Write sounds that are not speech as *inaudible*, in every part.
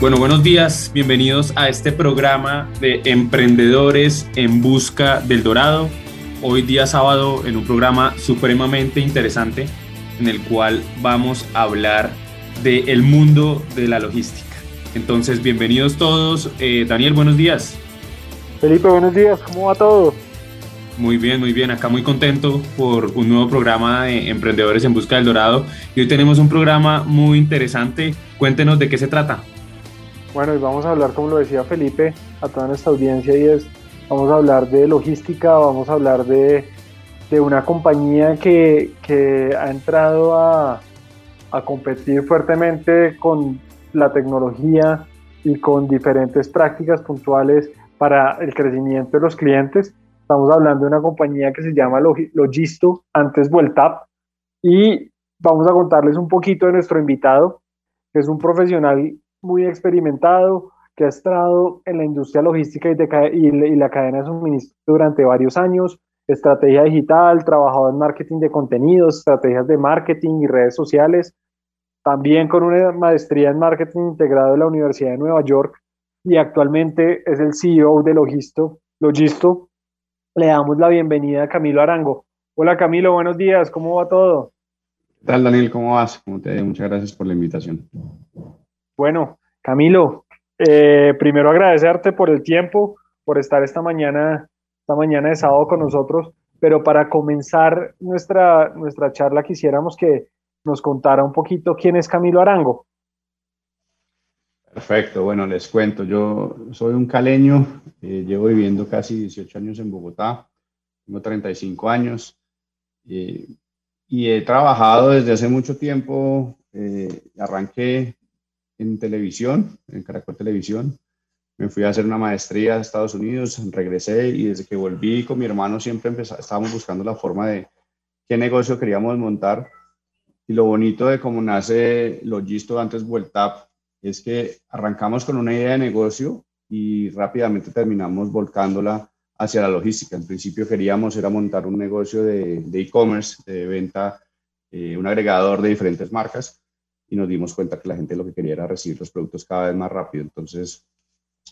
Bueno, buenos días, bienvenidos a este programa de Emprendedores en Busca del Dorado. Hoy día sábado en un programa supremamente interesante en el cual vamos a hablar del mundo de la logística. Entonces, bienvenidos todos. Eh, Daniel, buenos días. Felipe, buenos días, ¿cómo va todo? Muy bien, muy bien. Acá muy contento por un nuevo programa de Emprendedores en Busca del Dorado. Y hoy tenemos un programa muy interesante. Cuéntenos de qué se trata. Bueno, y vamos a hablar, como lo decía Felipe, a toda nuestra audiencia, y es, vamos a hablar de logística, vamos a hablar de, una compañía que, ha entrado a, a competir fuertemente con la tecnología y con diferentes prácticas puntuales para el crecimiento de los clientes. Estamos hablando de una compañía que se llama Logisto, antes Vueltap, y vamos a contarles un poquito de nuestro invitado, que es un profesional muy experimentado, que ha estado en la industria logística y, y, la cadena de suministro durante varios años, estrategia digital, trabajado en marketing de contenidos, estrategias de marketing y redes sociales, también con una maestría en marketing integrado de la Universidad de Nueva York y actualmente es el CEO de Logisto. Logisto. Le damos la bienvenida a Camilo Arango. Hola Camilo, buenos días, ¿cómo va todo? ¿Qué tal Daniel? ¿Cómo vas? Muchas gracias por la invitación. Bueno, Camilo, eh, primero agradecerte por el tiempo, por estar esta mañana, esta mañana de sábado con nosotros, pero para comenzar nuestra, nuestra charla quisiéramos que nos contara un poquito quién es Camilo Arango. Perfecto, bueno, les cuento, yo soy un caleño, eh, llevo viviendo casi 18 años en Bogotá, tengo 35 años eh, y he trabajado desde hace mucho tiempo, arranqué en televisión, en Caracol Televisión. Me fui a hacer una maestría a Estados Unidos, regresé y desde que volví con mi hermano siempre estábamos buscando la forma de qué negocio queríamos montar. Y lo bonito de cómo nace Logisto antes Vueltap es que arrancamos con una idea de negocio y rápidamente terminamos volcándola hacia la logística. En principio queríamos era montar un negocio de e-commerce, de, venta, eh, un agregador de diferentes marcas y nos dimos cuenta que la gente lo que quería era recibir los productos cada vez más rápido. Entonces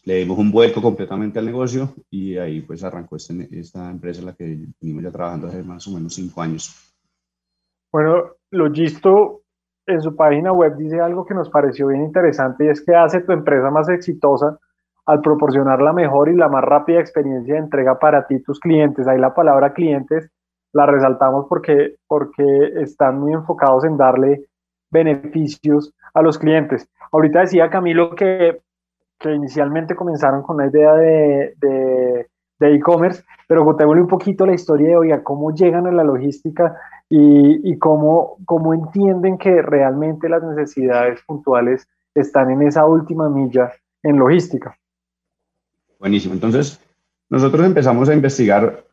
le dimos un vuelco completamente al negocio y ahí pues arrancó este, esta empresa en la que venimos ya trabajando hace más o menos cinco años. Bueno, Logisto en su página web dice algo que nos pareció bien interesante y es que hace tu empresa más exitosa al proporcionar la mejor y la más rápida experiencia de entrega para ti, tus clientes. Ahí la palabra clientes la resaltamos porque, porque están muy enfocados en darle beneficios a los clientes. Ahorita decía Camilo que, que inicialmente comenzaron con la idea de e-commerce, pero contémosle un poquito la historia de hoy, a cómo llegan a la logística y, y cómo, cómo entienden que realmente las necesidades puntuales están en esa última milla en logística. Buenísimo. Entonces, nosotros empezamos a investigar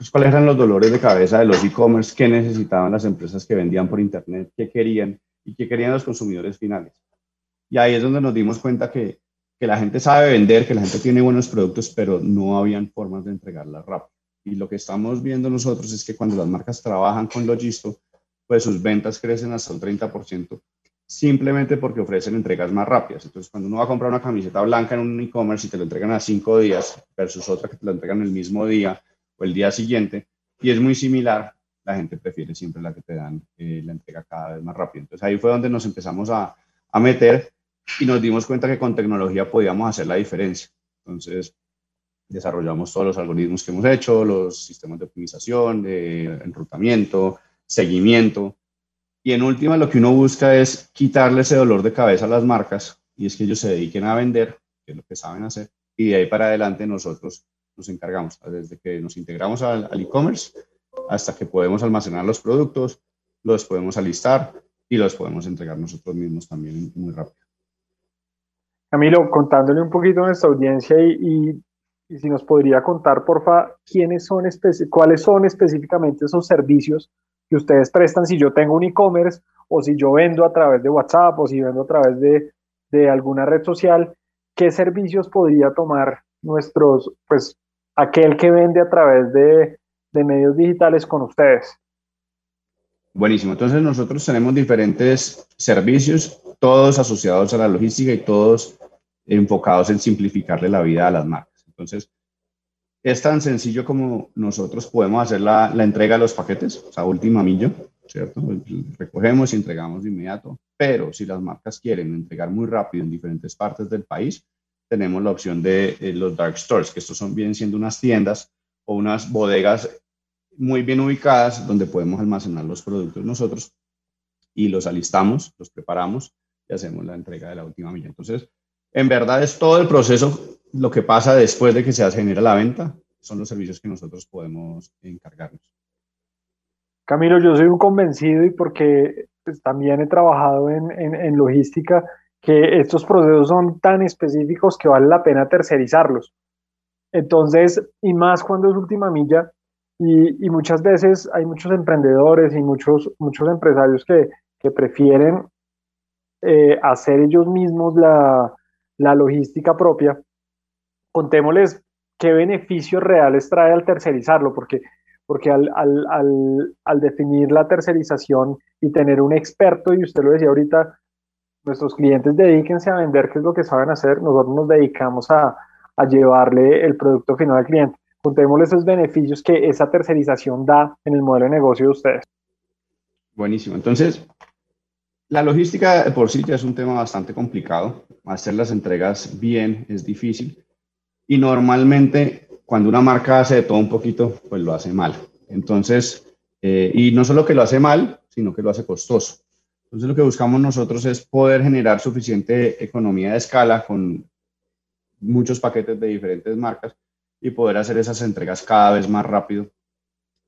pues, cuáles eran los dolores de cabeza de los e-commerce, qué necesitaban las empresas que vendían por Internet, qué querían y qué querían los consumidores finales. Y ahí es donde nos dimos cuenta que, que la gente sabe vender, que la gente tiene buenos productos, pero no habían formas de entregarla rápido. Y lo que estamos viendo nosotros es que cuando las marcas trabajan con Logisto, pues sus ventas crecen hasta un 30%, simplemente porque ofrecen entregas más rápidas. Entonces, cuando uno va a comprar una camiseta blanca en un e-commerce y te lo entregan a cinco días versus otra que te lo entregan el mismo día, el día siguiente, y es muy similar, la gente prefiere siempre la que te dan eh, la entrega cada vez más rápido. Entonces ahí fue donde nos empezamos a, a meter y nos dimos cuenta que con tecnología podíamos hacer la diferencia. Entonces desarrollamos todos los algoritmos que hemos hecho, los sistemas de optimización, de enrutamiento, seguimiento. Y en última, lo que uno busca es quitarle ese dolor de cabeza a las marcas y es que ellos se dediquen a vender, que es lo que saben hacer, y de ahí para adelante nosotros nos encargamos, desde que nos integramos al e-commerce hasta que podemos almacenar los productos, los podemos alistar y los podemos entregar nosotros mismos también muy rápido. Camilo, contándole un poquito a nuestra audiencia y, y, si nos podría contar, porfa, quiénes son cuáles son específicamente esos servicios que ustedes prestan si yo tengo un e-commerce o si yo vendo a través de WhatsApp o si vendo a través de, de alguna red social, qué servicios podría tomar nuestros, pues, aquel que vende a través de, de medios digitales con ustedes. Buenísimo. Entonces nosotros tenemos diferentes servicios, todos asociados a la logística y todos enfocados en simplificarle la vida a las marcas. Entonces, es tan sencillo como nosotros podemos hacer la, la entrega de los paquetes, o sea, última milla, ¿cierto? Recogemos y entregamos de inmediato, pero si las marcas quieren entregar muy rápido en diferentes partes del país, tenemos la opción de eh, los dark stores, que estos son, vienen siendo unas tiendas o unas bodegas muy bien ubicadas donde podemos almacenar los productos nosotros y los alistamos, los preparamos y hacemos la entrega de la última milla. Entonces, en verdad es todo el proceso, lo que pasa después de que se genera la venta, son los servicios que nosotros podemos encargarnos. Camilo, yo soy un convencido y porque pues, también he trabajado en, en, en logística, que estos procesos son tan específicos que vale la pena tercerizarlos. Entonces, y más cuando es última milla, y, muchas veces hay muchos emprendedores y muchos, muchos empresarios que, que prefieren eh, hacer ellos mismos la, la, logística propia. Contémosles qué beneficios reales trae al tercerizarlo, porque, porque al, al, al, al definir la tercerización y tener un experto, y usted lo decía ahorita, nuestros clientes dedíquense a vender, qué es lo que saben hacer, nosotros nos dedicamos a, a llevarle el producto final al cliente contémosle esos beneficios que esa tercerización da en el modelo de negocio de ustedes. Buenísimo. Entonces, la logística por sí ya es un tema bastante complicado. Hacer las entregas bien es difícil. Y normalmente, cuando una marca hace de todo un poquito, pues lo hace mal. Entonces, eh, y no solo que lo hace mal, sino que lo hace costoso. Entonces, lo que buscamos nosotros es poder generar suficiente economía de escala con muchos paquetes de diferentes marcas y poder hacer esas entregas cada vez más rápido,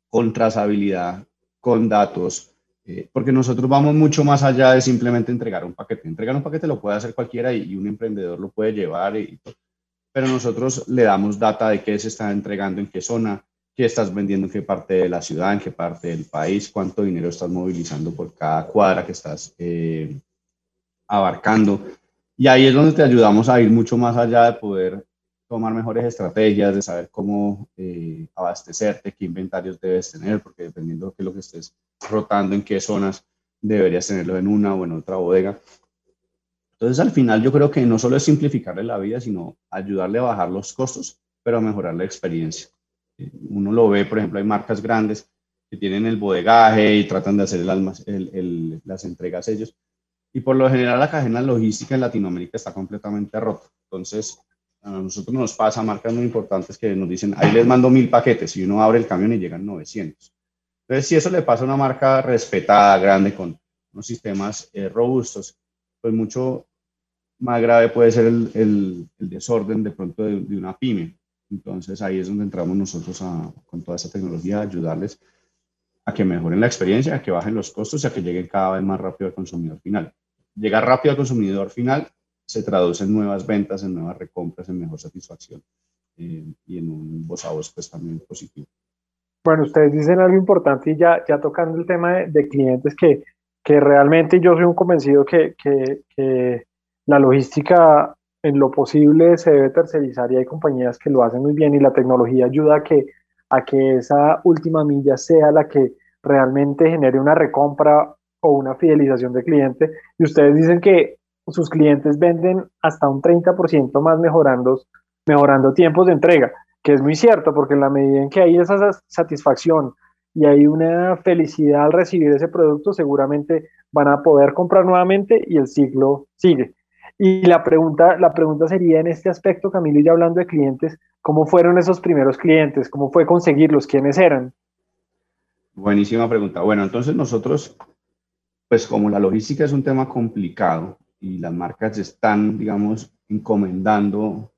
con trazabilidad, con datos, eh, porque nosotros vamos mucho más allá de simplemente entregar un paquete. Entregar un paquete lo puede hacer cualquiera y, un emprendedor lo puede llevar, pero nosotros le damos data de qué se está entregando, en qué zona, qué estás vendiendo en qué parte de la ciudad, en qué parte del país, cuánto dinero estás movilizando por cada cuadra que estás eh, abarcando. Y ahí es donde te ayudamos a ir mucho más allá de poder tomar mejores estrategias, de saber cómo eh, abastecerte, qué inventarios debes tener, porque dependiendo de lo que estés rotando, en qué zonas deberías tenerlo en una o en otra bodega. Entonces, al final, yo creo que no solo es simplificarle la vida, sino ayudarle a bajar los costos, pero a mejorar la experiencia. Uno lo ve, por ejemplo, hay marcas grandes que tienen el bodegaje y tratan de hacer el, las entregas ellos. Y por lo general, la cadena logística en Latinoamérica está completamente rota. Entonces, a nosotros nos pasa marcas muy importantes que nos dicen, ahí les mando mil paquetes y uno abre el camión y llegan 900. Entonces, si eso le pasa a una marca respetada, grande, con unos sistemas eh, robustos, pues mucho más grave puede ser el, desorden de pronto de, una pyme. Entonces, ahí es donde entramos nosotros a, con toda esa tecnología, a ayudarles a que mejoren la experiencia, a que bajen los costos y a que lleguen cada vez más rápido al consumidor final. Llegar rápido al consumidor final se traduce en nuevas ventas, en nuevas recompras, en mejor satisfacción eh, y en un voz a voz pues también positivo. Bueno, ustedes dicen algo importante y ya, ya tocando el tema de, clientes que, que, realmente yo soy un convencido que, que, que, la logística en lo posible se debe tercerizar y hay compañías que lo hacen muy bien y la tecnología ayuda a que, a que esa última milla sea la que realmente genere una recompra o una fidelización de cliente. Y ustedes dicen que sus clientes venden hasta un 30% más mejorando, mejorando tiempos de entrega, que es muy cierto, porque en la medida en que hay esa satisfacción y hay una felicidad al recibir ese producto, seguramente van a poder comprar nuevamente y el ciclo sigue. Y la pregunta, la pregunta sería en este aspecto, Camilo, ya hablando de clientes, ¿cómo fueron esos primeros clientes? ¿Cómo fue conseguirlos? ¿Quiénes eran? Buenísima pregunta. Bueno, entonces nosotros, pues como la logística es un tema complicado, y las marcas están, digamos, encomendando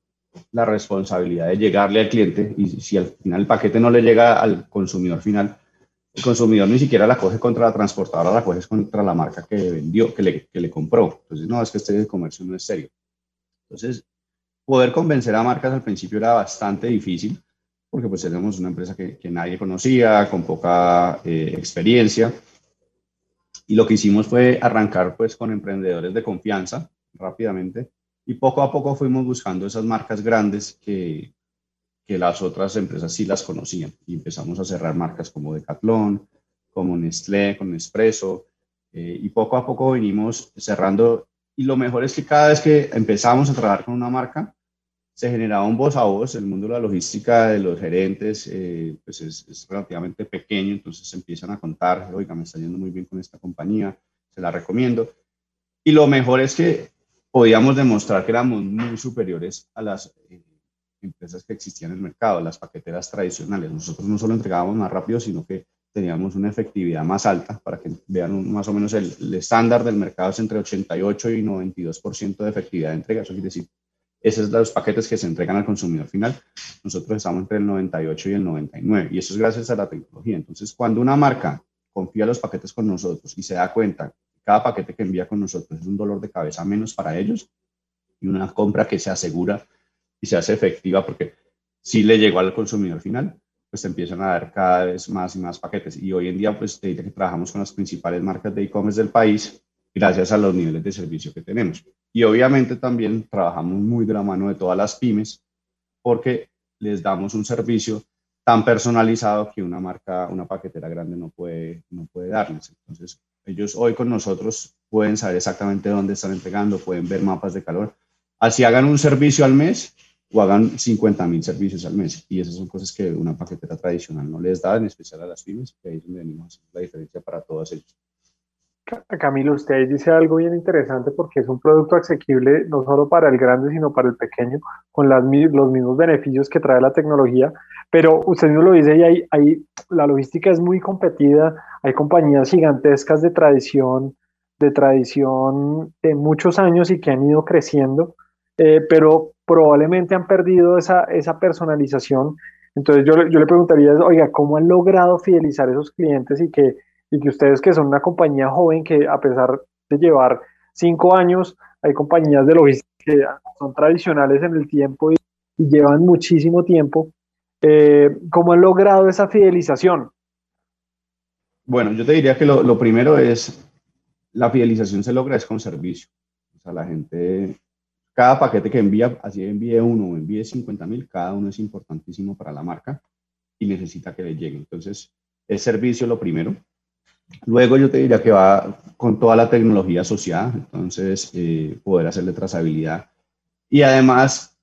la responsabilidad de llegarle al cliente y si al final el paquete no le llega al consumidor final, el consumidor ni siquiera la coge contra la transportadora, la coge contra la marca que vendió, que le, que le compró. Entonces, no, es que este comercio no es serio. Entonces, poder convencer a marcas al principio era bastante difícil, porque pues éramos una empresa que, que nadie conocía, con poca eh, experiencia. Y lo que hicimos fue arrancar pues con emprendedores de confianza rápidamente y poco a poco fuimos buscando esas marcas grandes que, que las otras empresas sí las conocían. Y empezamos a cerrar marcas como Decathlon, como Nestlé, con Nespresso eh, y poco a poco venimos cerrando. Y lo mejor es que cada vez que empezamos a trabajar con una marca se generaba un voz a voz, el mundo de la logística de los gerentes eh, pues es, relativamente pequeño, entonces empiezan a contar, oiga, me está yendo muy bien con esta compañía, se la recomiendo. Y lo mejor es que podíamos demostrar que éramos muy superiores a las eh, empresas que existían en el mercado, las paqueteras tradicionales. Nosotros no solo entregábamos más rápido, sino que teníamos una efectividad más alta, para que vean más o menos el, el estándar del mercado es entre 88 y 92% de efectividad de entrega, eso quiere decir esos son los paquetes que se entregan al consumidor final. Nosotros estamos entre el 98 y el 99 y eso es gracias a la tecnología. Entonces, cuando una marca confía los paquetes con nosotros y se da cuenta cada paquete que envía con nosotros es un dolor de cabeza menos para ellos y una compra que se asegura y se hace efectiva porque si le llegó al consumidor final, pues empiezan a dar cada vez más y más paquetes. Y hoy en día, pues te que trabajamos con las principales marcas de e-commerce del país gracias a los niveles de servicio que tenemos. Y obviamente también trabajamos muy de la mano de todas las pymes porque les damos un servicio tan personalizado que una marca, una paquetera grande no puede, no puede darles. Entonces, ellos hoy con nosotros pueden saber exactamente dónde están entregando, pueden ver mapas de calor. Así hagan un servicio al mes o hagan 50 mil servicios al mes. Y esas son cosas que una paquetera tradicional no les da, en especial a las pymes, que ahí es donde venimos la diferencia para todas ellos. Camilo, usted dice algo bien interesante porque es un producto asequible no solo para el grande, sino para el pequeño, con las, los mismos beneficios que trae la tecnología. Pero usted mismo lo dice y hay, hay, la logística es muy competida, hay compañías gigantescas de tradición, de tradición de muchos años y que han ido creciendo, eh, pero probablemente han perdido esa, esa personalización. Entonces yo, yo le preguntaría, oiga, ¿cómo han logrado fidelizar esos clientes y que y que ustedes que son una compañía joven que a pesar de llevar cinco años, hay compañías de logística que son tradicionales en el tiempo y, llevan muchísimo tiempo. Eh, ¿Cómo han logrado esa fidelización? Bueno, yo te diría que lo, lo, primero es, la fidelización se logra es con servicio. O sea, la gente, cada paquete que envía, así envíe uno o envíe 50 mil, cada uno es importantísimo para la marca y necesita que le llegue. Entonces, es servicio lo primero. Luego yo te diría que va con toda la tecnología asociada, entonces eh, poder hacerle trazabilidad y además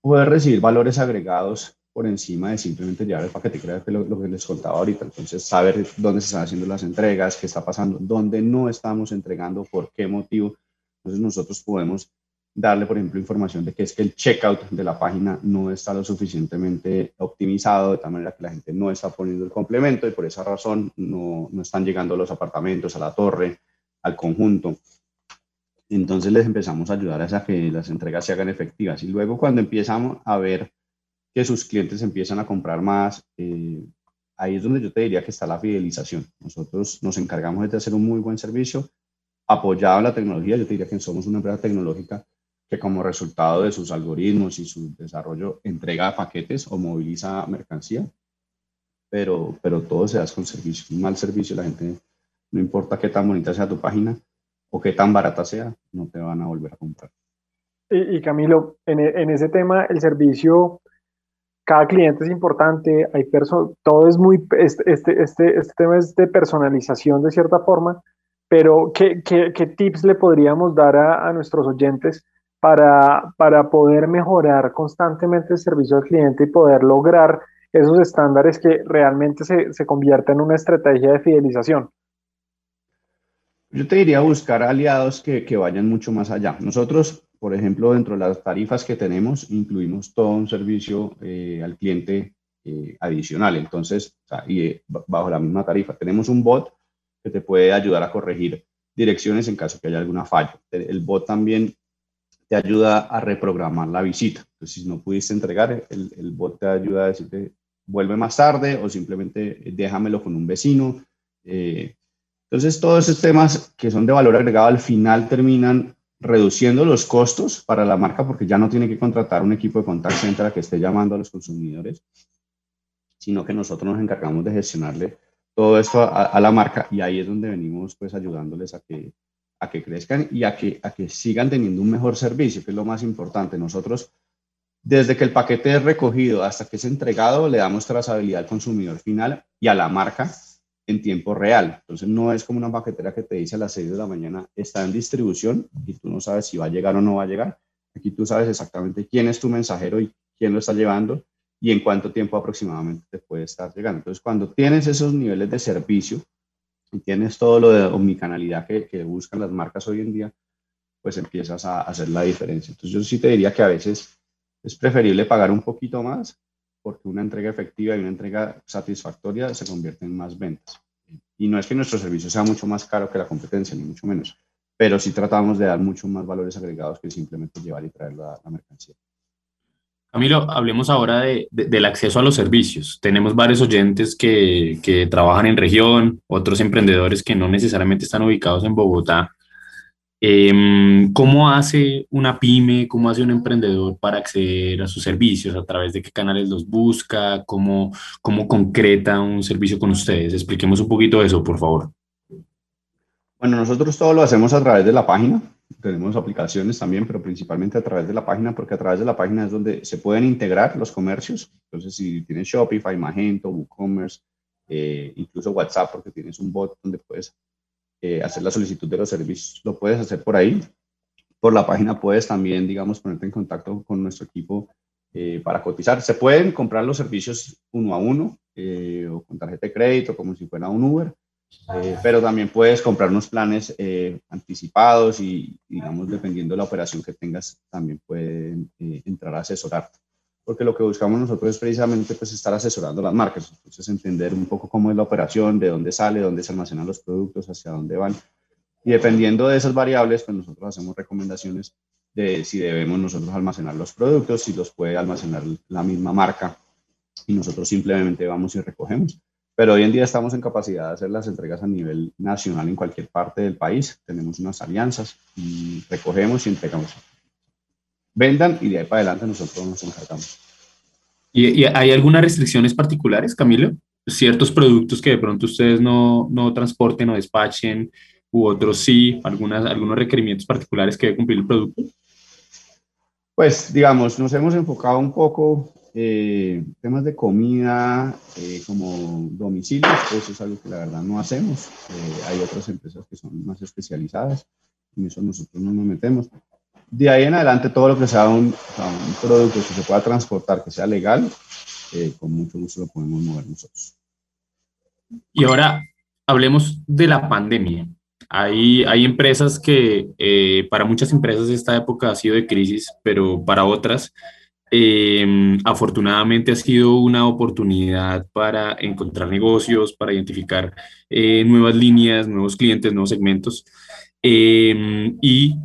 poder recibir valores agregados por encima de simplemente llevar el paquete, creo que lo, lo que les contaba ahorita, entonces saber dónde se están haciendo las entregas, qué está pasando, dónde no estamos entregando, por qué motivo, entonces nosotros podemos darle, por ejemplo, información de que es que el checkout de la página no está lo suficientemente optimizado, de tal manera que la gente no está poniendo el complemento y por esa razón no, no están llegando a los apartamentos, a la torre, al conjunto. Entonces les empezamos a ayudar a que las entregas se hagan efectivas. Y luego cuando empezamos a ver que sus clientes empiezan a comprar más, eh, ahí es donde yo te diría que está la fidelización. Nosotros nos encargamos de hacer un muy buen servicio apoyado en la tecnología. Yo te diría que somos una empresa tecnológica que como resultado de sus algoritmos y su desarrollo entrega paquetes o moviliza mercancía, pero, pero todo se hace con servicio. Un mal servicio, la gente, no importa qué tan bonita sea tu página o qué tan barata sea, no te van a volver a comprar. Y, Camilo, en, en, ese tema, el servicio, cada cliente es importante, hay todo es muy, este, este, este, este tema es de personalización de cierta forma, pero ¿qué, qué, qué tips le podríamos dar a, a nuestros oyentes? Para, para poder mejorar constantemente el servicio al cliente y poder lograr esos estándares que realmente se, se conviertan en una estrategia de fidelización? Yo te diría buscar aliados que, que, vayan mucho más allá. Nosotros, por ejemplo, dentro de las tarifas que tenemos, incluimos todo un servicio eh, al cliente eh, adicional. Entonces, y eh, bajo la misma tarifa, tenemos un bot que te puede ayudar a corregir direcciones en caso que haya alguna falla. El bot también te ayuda a reprogramar la visita. Entonces, si no pudiste entregar, el, el bot te ayuda a decirte, vuelve más tarde o simplemente déjamelo con un vecino. Eh, entonces, todos esos temas que son de valor agregado al final terminan reduciendo los costos para la marca porque ya no tiene que contratar un equipo de contact center a que esté llamando a los consumidores, sino que nosotros nos encargamos de gestionarle todo esto a, la marca y ahí es donde venimos pues ayudándoles a que, a que crezcan y a que, a que sigan teniendo un mejor servicio, que es lo más importante. Nosotros, desde que el paquete es recogido hasta que es entregado, le damos trazabilidad al consumidor final y a la marca en tiempo real. Entonces no es como una paquetera que te dice a las 6 de la mañana está en distribución y tú no sabes si va a llegar o no va a llegar. Aquí tú sabes exactamente quién es tu mensajero y quién lo está llevando y en cuánto tiempo aproximadamente te puede estar llegando. Entonces cuando tienes esos niveles de servicio y tienes todo lo de omnicanalidad que, que buscan las marcas hoy en día, pues empiezas a hacer la diferencia. Entonces yo sí te diría que a veces es preferible pagar un poquito más porque una entrega efectiva y una entrega satisfactoria se convierte en más ventas. Y no es que nuestro servicio sea mucho más caro que la competencia, ni mucho menos, pero sí tratamos de dar mucho más valores agregados que simplemente llevar y traer la, mercancía. Camilo, hablemos ahora de, del acceso a los servicios. Tenemos varios oyentes que, que, trabajan en región, otros emprendedores que no necesariamente están ubicados en Bogotá Em, ¿Cómo hace una pyme, cómo hace un emprendedor para acceder a sus servicios? ¿A través de qué canales los busca? ¿Cómo, cómo concreta un servicio con ustedes? Expliquemos un poquito eso, por favor. Bueno, nosotros todo lo hacemos a través de la página. Tenemos aplicaciones también, pero principalmente a través de la página, porque a través de la página es donde se pueden integrar los comercios. Entonces, si tienes Shopify, Magento, WooCommerce, eh, incluso WhatsApp, porque tienes un bot donde puedes eh, hacer la solicitud de los servicios, lo puedes hacer por ahí. Por la página puedes también, digamos, ponerte en contacto con nuestro equipo eh, para cotizar. Se pueden comprar los servicios uno a uno eh, o con tarjeta de crédito, como si fuera un Uber, pero también puedes comprar unos planes anticipados y, digamos, dependiendo de la operación que tengas, también pueden entrar a asesorarte porque lo que buscamos nosotros es precisamente pues, estar asesorando las marcas, entonces entender un poco cómo es la operación, de dónde sale, dónde se almacenan los productos, hacia dónde van. Y dependiendo de esas variables, pues nosotros hacemos recomendaciones de si debemos nosotros almacenar los productos, si los puede almacenar la misma marca y nosotros simplemente vamos y recogemos. Pero hoy en día estamos en capacidad de hacer las entregas a nivel nacional en cualquier parte del país. Tenemos unas alianzas y recogemos y entregamos vendan y de ahí para adelante nosotros nos encargamos. ¿Y, hay algunas restricciones particulares, Camilo? Ciertos productos que de pronto ustedes no, no transporten o despachen, u otros sí, algunas, algunos requerimientos particulares que debe cumplir el producto. Pues, digamos, nos hemos enfocado un poco eh, temas de comida eh, como domicilios, pues eso es algo que la verdad no hacemos. Eh, hay otras empresas que son más especializadas, en eso nosotros no nos metemos de ahí en adelante todo lo que sea un, producto que se pueda transportar, que sea legal, eh, con mucho gusto lo podemos mover nosotros. Y ahora hablemos de la pandemia. Hay, hay empresas que, eh, para muchas empresas esta época ha sido de crisis, pero para otras, em, afortunadamente ha sido una oportunidad para encontrar negocios, para identificar eh, nuevas líneas, nuevos clientes, nuevos segmentos. Em, y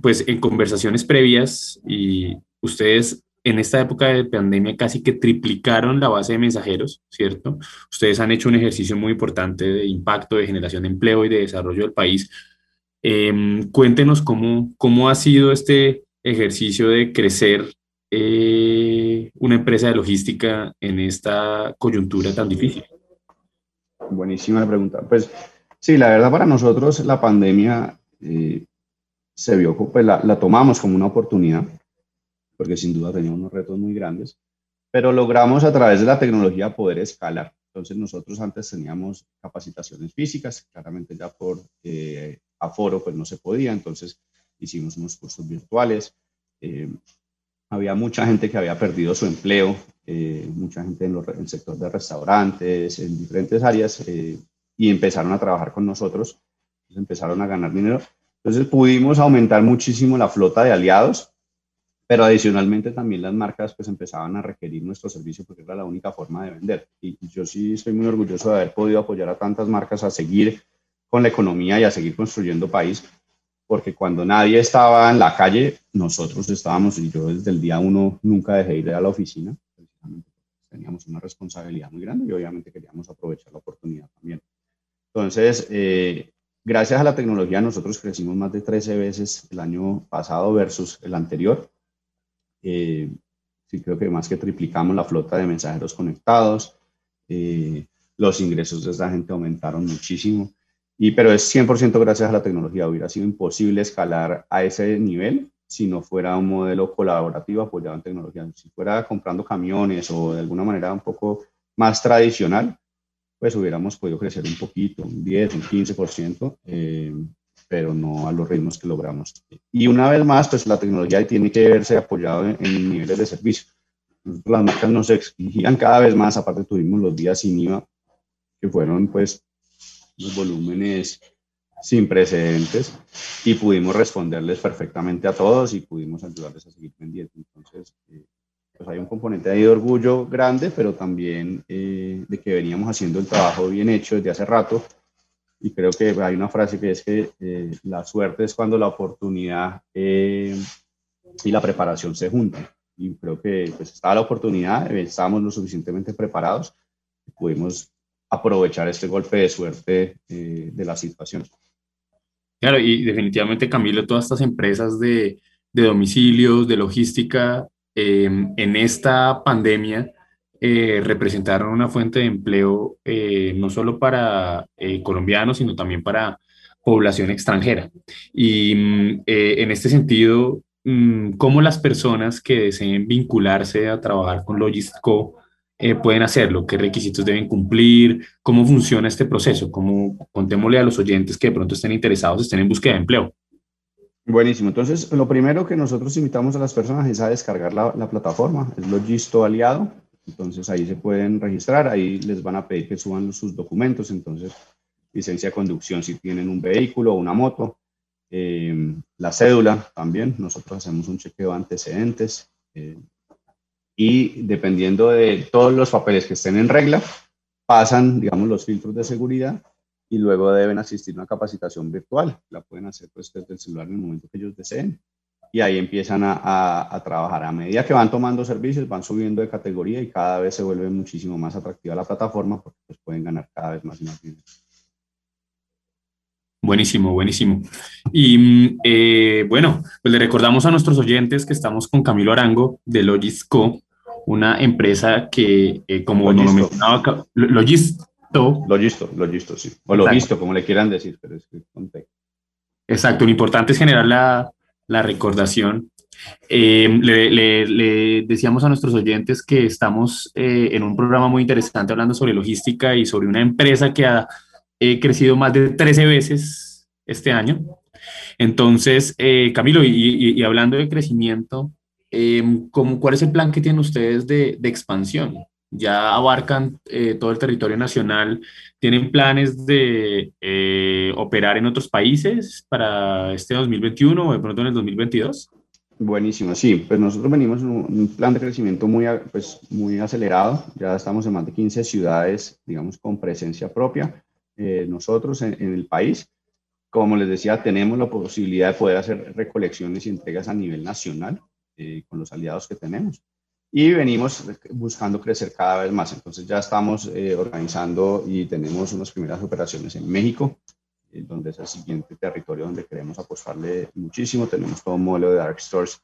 pues en conversaciones previas y ustedes en esta época de pandemia casi que triplicaron la base de mensajeros, ¿cierto? Ustedes han hecho un ejercicio muy importante de impacto, de generación de empleo y de desarrollo del país. Em, cuéntenos cómo, cómo ha sido este ejercicio de crecer eh, una empresa de logística en esta coyuntura tan difícil. Buenísima la pregunta. Pues sí, la verdad para nosotros la pandemia eh, se vio, pues la, la, tomamos como una oportunidad, porque sin duda tenía unos retos muy grandes, pero logramos a través de la tecnología poder escalar. Entonces nosotros antes teníamos capacitaciones físicas, claramente ya por eh, aforo pues no se podía, entonces hicimos unos cursos virtuales. Eh, había mucha gente que había perdido su empleo, eh, mucha gente en, el sector de restaurantes, en diferentes áreas, y empezaron a trabajar con nosotros, empezaron a ganar dinero entonces pudimos aumentar muchísimo la flota de aliados, pero adicionalmente también las marcas pues empezaban a requerir nuestro servicio porque era la única forma de vender. Y yo sí estoy muy orgulloso de haber podido apoyar a tantas marcas a seguir con la economía y a seguir construyendo país, porque cuando nadie estaba en la calle, nosotros estábamos, y yo desde el día uno nunca dejé de ir a la oficina, teníamos una responsabilidad muy grande y obviamente queríamos aprovechar la oportunidad también. Entonces, eh, gracias a la tecnología nosotros crecimos más de 13 veces el año pasado versus el anterior. Eh, sí creo que más que triplicamos la flota de mensajeros conectados. Eh, los ingresos de esta gente aumentaron muchísimo. Y, pero es 100% gracias a la tecnología. Hubiera sido imposible escalar a ese nivel si no fuera un modelo colaborativo apoyado en tecnología. Si fuera comprando camiones o de alguna manera un poco más tradicional, pues hubiéramos podido crecer un poquito, un 10, un 15%, eh, pero no a los ritmos que logramos. Y una vez más, pues la tecnología tiene que verse apoyado en, en niveles de servicio. las marcas nos exigían cada vez más, aparte tuvimos los días sin IVA, que fueron pues volúmenes sin precedentes y pudimos responderles perfectamente a todos y pudimos ayudarles a seguir vendiendo. Entonces, eh, pues hay un componente ahí de orgullo grande, pero también eh, de que veníamos haciendo el trabajo bien hecho desde hace rato. Y creo que hay una frase que es que eh, la suerte es cuando la oportunidad eh, y la preparación se juntan. Y creo que pues, estaba la oportunidad, estábamos lo suficientemente preparados pudimos aprovechar este golpe de suerte de la situación. Claro, y definitivamente, Camilo, todas estas empresas de, de domicilios, de logística, Em, en esta pandemia eh, representaron una fuente de empleo eh, no solo para eh, colombianos, sino también para población extranjera. Y mm, en este sentido, mm, ¿cómo las personas que deseen vincularse a trabajar con Logistico pueden hacerlo? ¿Qué requisitos deben cumplir? ¿Cómo funciona este proceso? ¿Cómo contémosle a los oyentes que de pronto estén interesados, estén en búsqueda de empleo? Buenísimo. Entonces, lo primero que nosotros invitamos a las personas es a descargar la, la, plataforma, es Logisto Aliado. Entonces, ahí se pueden registrar, ahí les van a pedir que suban sus documentos. Entonces, licencia de conducción si tienen un vehículo o una moto, eh, la cédula también. Nosotros hacemos un chequeo de antecedentes. Eh, y dependiendo de todos los papeles que estén en regla, pasan, digamos, los filtros de seguridad y luego deben asistir a una capacitación virtual. La pueden hacer pues, desde el celular en el momento que ellos deseen. Y ahí empiezan a, a, trabajar. A medida que van tomando servicios, van subiendo de categoría y cada vez se vuelve muchísimo más atractiva la plataforma porque pues, pueden ganar cada vez más y más dinero. Buenísimo, buenísimo. Y mm, eh, bueno, pues le recordamos a nuestros oyentes que estamos con Camilo Arango de Logisco, una empresa que, eh, como lo mencionaba, Logis, lo listo, lo listo, sí. O lo visto, como le quieran decir, pero es que Exacto, lo importante es generar la, la recordación. Eh, le, le, decíamos a nuestros oyentes que estamos eh, en un programa muy interesante hablando sobre logística y sobre una empresa que ha eh, crecido más de 13 veces este año. Entonces, Camilo, y, y, hablando de crecimiento, ¿cómo, ¿cuál es el plan que tienen ustedes de, de expansión? ya abarcan eh, todo el territorio nacional. ¿Tienen planes de eh, operar en otros países para este 2021 o de pronto en el 2022? Buenísimo, sí, pues nosotros venimos en un plan de crecimiento muy, pues, muy acelerado, ya estamos en más de 15 ciudades, digamos, con presencia propia, eh, nosotros en, en, el país. Como les decía, tenemos la posibilidad de poder hacer recolecciones y entregas a nivel nacional con los aliados que tenemos y venimos buscando crecer cada vez más. Entonces ya estamos eh, organizando y tenemos unas primeras operaciones en México, eh, donde es el siguiente territorio donde queremos apostarle muchísimo. Tenemos todo un modelo de dark stores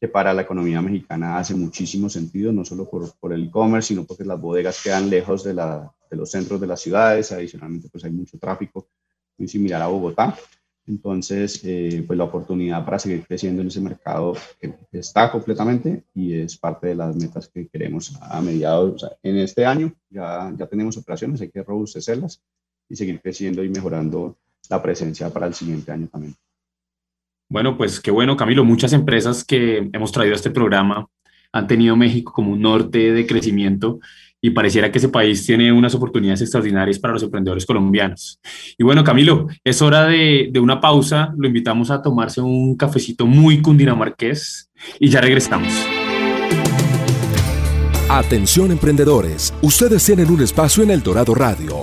que para la economía mexicana hace muchísimo sentido, no solo por, por el e-commerce, sino porque las bodegas quedan lejos de, la, de los centros de las ciudades. Adicionalmente, pues hay mucho tráfico, muy similar a Bogotá. Entonces, eh, pues la oportunidad para seguir creciendo en ese mercado está completamente y es parte de las metas que queremos a mediados, en este año ya, ya tenemos operaciones, hay que robustecerlas y seguir creciendo y mejorando la presencia para el siguiente año también. Bueno, pues qué bueno, Camilo. Muchas empresas que hemos traído a este programa han tenido México como un norte de crecimiento y pareciera que ese país tiene unas oportunidades extraordinarias para los emprendedores colombianos. Y bueno, Camilo, es hora de, de una pausa. Lo invitamos a tomarse un cafecito muy cundinamarqués y ya regresamos. Atención emprendedores, ustedes tienen un espacio en El Dorado Radio.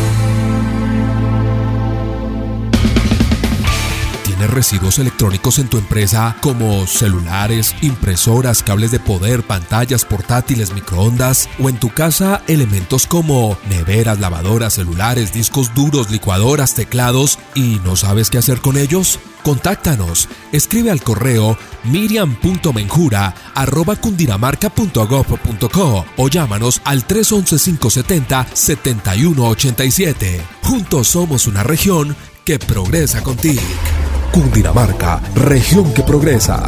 Residuos electrónicos en tu empresa como celulares, impresoras, cables de poder, pantallas portátiles, microondas o en tu casa elementos como neveras, lavadoras, celulares, discos duros, licuadoras, teclados y no sabes qué hacer con ellos? Contáctanos, escribe al correo miriam.menjura.cundinamarca.gov.co o llámanos al 311-570-7187. Juntos somos una región que progresa contigo. Cundinamarca, región que progresa.